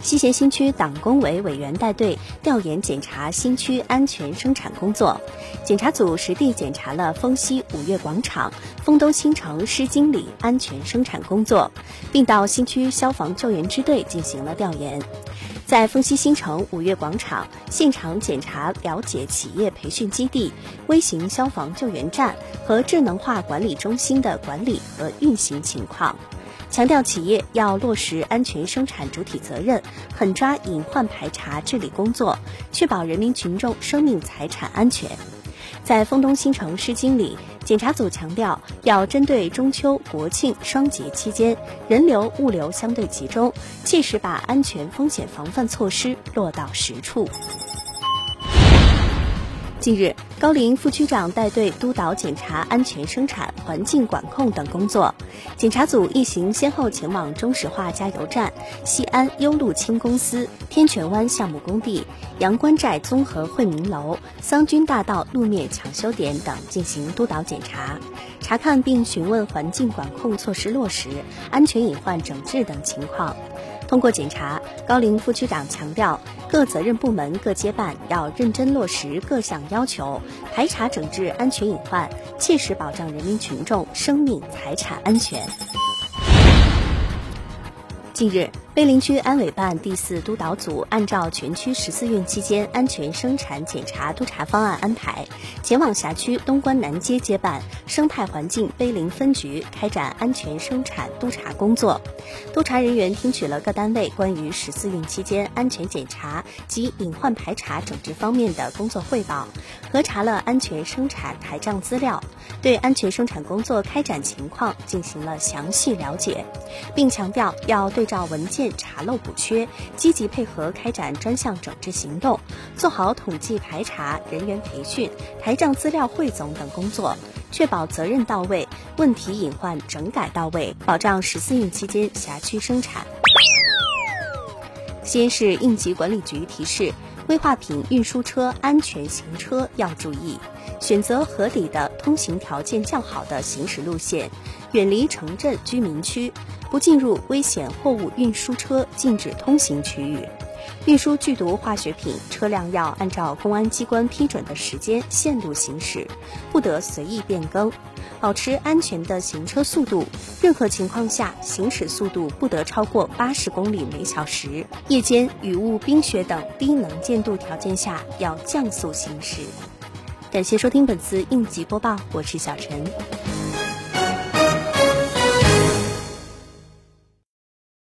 西咸新区党工委委员带队调研检查新区安全生产工作。检查组实地检查了丰西五月广场、丰东新城施经理安全生产工作，并到新区消防救援支队进行了调研。在丰西新城五月广场现场检查了解企业培训基地、微型消防救援站和智能化管理中心的管理和运行情况。强调企业要落实安全生产主体责任，狠抓隐患排查治理工作，确保人民群众生命财产安全。在丰东新城施经理，检查组强调要针对中秋、国庆双节期间人流物流相对集中，切实把安全风险防范措施落到实处。近日，高陵副区长带队督导检查安全生产、环境管控等工作。检查组一行先后前往中石化加油站、西安优路清公司、天泉湾项目工地、阳关寨综合惠民楼、桑军大道路面抢修点等进行督导检查，查看并询问环境管控措施落实、安全隐患整治等情况。通过检查，高陵副区长强调，各责任部门各街办要认真落实各项要求，排查整治安全隐患，切实保障人民群众生命财产安全。近日，碑林区安委办第四督导组按照全区十四运期间安全生产检查督查方案安排，前往辖区东关南街街办生态环境碑林分局开展安全生产督查工作。督查人员听取了各单位关于十四运期间安全检查及隐患排查整治方面的工作汇报，核查了安全生产台账资料，对安全生产工作开展情况进行了详细了解，并强调要对照文件查漏补缺，积极配合开展专项整治行动，做好统计排查、人员培训、台账资料汇总等工作，确保责任到位、问题隐患整改到位，保障十四运期间辖区生产。西安市应急管理局提示：危化品运输车安全行车要注意，选择合理的、通行条件较好的行驶路线，远离城镇居民区。不进入危险货物运输车禁止通行区域，运输剧毒化学品车辆要按照公安机关批准的时间线路行驶，不得随意变更，保持安全的行车速度，任何情况下行驶速度不得超过八十公里每小时。夜间雨雾、冰雪等低能见度条件下要降速行驶。感谢收听本次应急播报，我是小陈。